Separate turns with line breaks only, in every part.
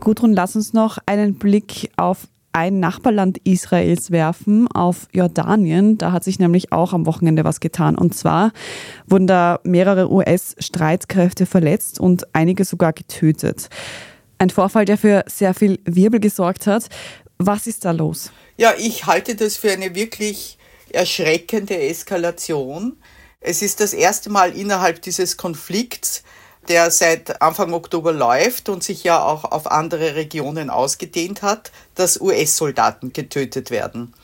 Gudrun, lass uns noch einen Blick auf ein Nachbarland Israels werfen, auf Jordanien. Da hat sich nämlich auch am Wochenende was getan. Und zwar wurden da mehrere US-Streitkräfte verletzt und einige sogar getötet. Ein Vorfall, der für sehr viel Wirbel gesorgt hat. Was ist da los?
Ja, ich halte das für eine wirklich erschreckende Eskalation. Es ist das erste Mal innerhalb dieses Konflikts, der seit Anfang Oktober läuft und sich ja auch auf andere Regionen ausgedehnt hat, dass US-Soldaten getötet werden.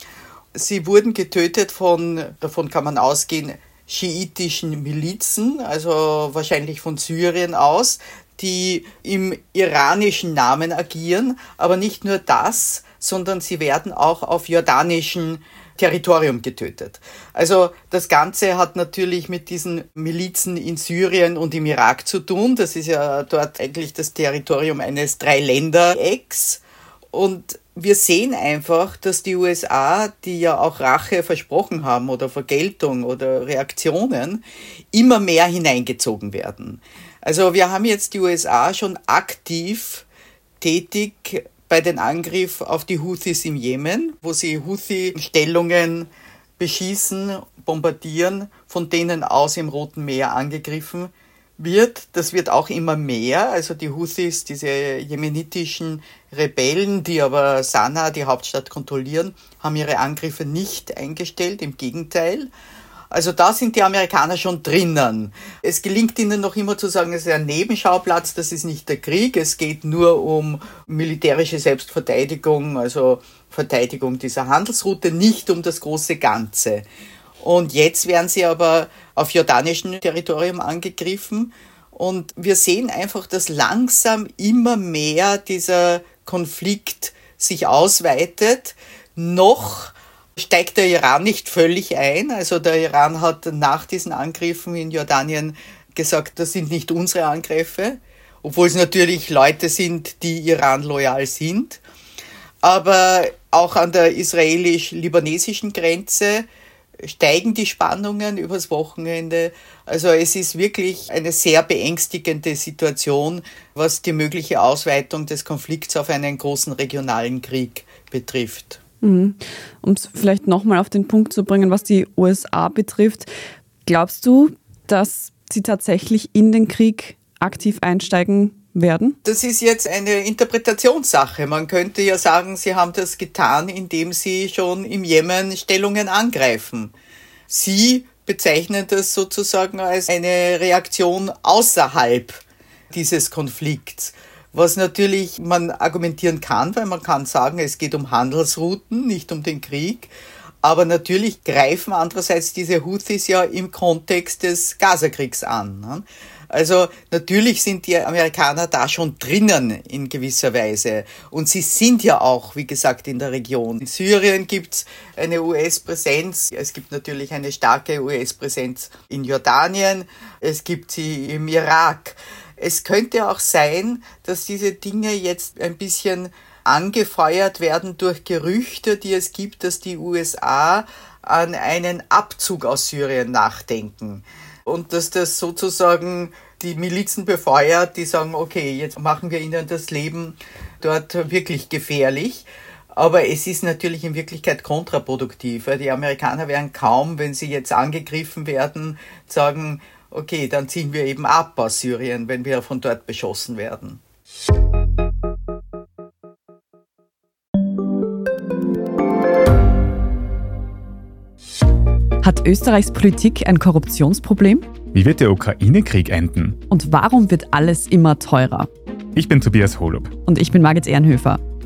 Sie wurden getötet von, davon kann man ausgehen, schiitischen Milizen, also wahrscheinlich von Syrien aus, die im iranischen Namen agieren, aber nicht nur das, sondern sie werden auch auf jordanischen Territorium getötet. Also das Ganze hat natürlich mit diesen Milizen in Syrien und im Irak zu tun. Das ist ja dort eigentlich das Territorium eines Dreiländerecks. Und wir sehen einfach, dass die USA, die ja auch Rache versprochen haben oder Vergeltung oder Reaktionen, immer mehr hineingezogen werden. Also wir haben jetzt die USA schon aktiv tätig bei den Angriff auf die Houthis im Jemen, wo sie Houthi-Stellungen beschießen, bombardieren, von denen aus im Roten Meer angegriffen wird. Das wird auch immer mehr. Also die Houthis, diese jemenitischen Rebellen, die aber Sanaa, die Hauptstadt, kontrollieren, haben ihre Angriffe nicht eingestellt. Im Gegenteil. Also da sind die Amerikaner schon drinnen. Es gelingt ihnen noch immer zu sagen, es ist ein Nebenschauplatz, das ist nicht der Krieg, es geht nur um militärische Selbstverteidigung, also Verteidigung dieser Handelsroute, nicht um das große Ganze. Und jetzt werden sie aber auf jordanischem Territorium angegriffen. Und wir sehen einfach, dass langsam immer mehr dieser Konflikt sich ausweitet. Noch steigt der Iran nicht völlig ein. Also der Iran hat nach diesen Angriffen in Jordanien gesagt, das sind nicht unsere Angriffe, obwohl es natürlich Leute sind, die Iran loyal sind. Aber auch an der israelisch-libanesischen Grenze steigen die Spannungen übers Wochenende. Also es ist wirklich eine sehr beängstigende Situation, was die mögliche Ausweitung des Konflikts auf einen großen regionalen Krieg betrifft.
Mhm. Um es vielleicht nochmal auf den Punkt zu bringen, was die USA betrifft, glaubst du, dass sie tatsächlich in den Krieg aktiv einsteigen werden?
Das ist jetzt eine Interpretationssache. Man könnte ja sagen, sie haben das getan, indem sie schon im Jemen Stellungen angreifen. Sie bezeichnen das sozusagen als eine Reaktion außerhalb dieses Konflikts was natürlich man argumentieren kann, weil man kann sagen, es geht um Handelsrouten, nicht um den Krieg. Aber natürlich greifen andererseits diese Houthis ja im Kontext des Gazakriegs an. Ne? Also natürlich sind die Amerikaner da schon drinnen in gewisser Weise. Und sie sind ja auch, wie gesagt, in der Region. In Syrien gibt's eine US-Präsenz. Es gibt natürlich eine starke US-Präsenz in Jordanien. Es gibt sie im Irak. Es könnte auch sein, dass diese Dinge jetzt ein bisschen angefeuert werden durch Gerüchte, die es gibt, dass die USA an einen Abzug aus Syrien nachdenken. Und dass das sozusagen die Milizen befeuert, die sagen, okay, jetzt machen wir ihnen das Leben dort wirklich gefährlich. Aber es ist natürlich in Wirklichkeit kontraproduktiv. Die Amerikaner werden kaum, wenn sie jetzt angegriffen werden, sagen, okay, dann ziehen wir eben ab aus Syrien, wenn wir von dort beschossen werden.
Hat Österreichs Politik ein Korruptionsproblem?
Wie wird der Ukraine-Krieg enden?
Und warum wird alles immer teurer?
Ich bin Tobias Holub.
Und ich bin Margit Ehrenhöfer.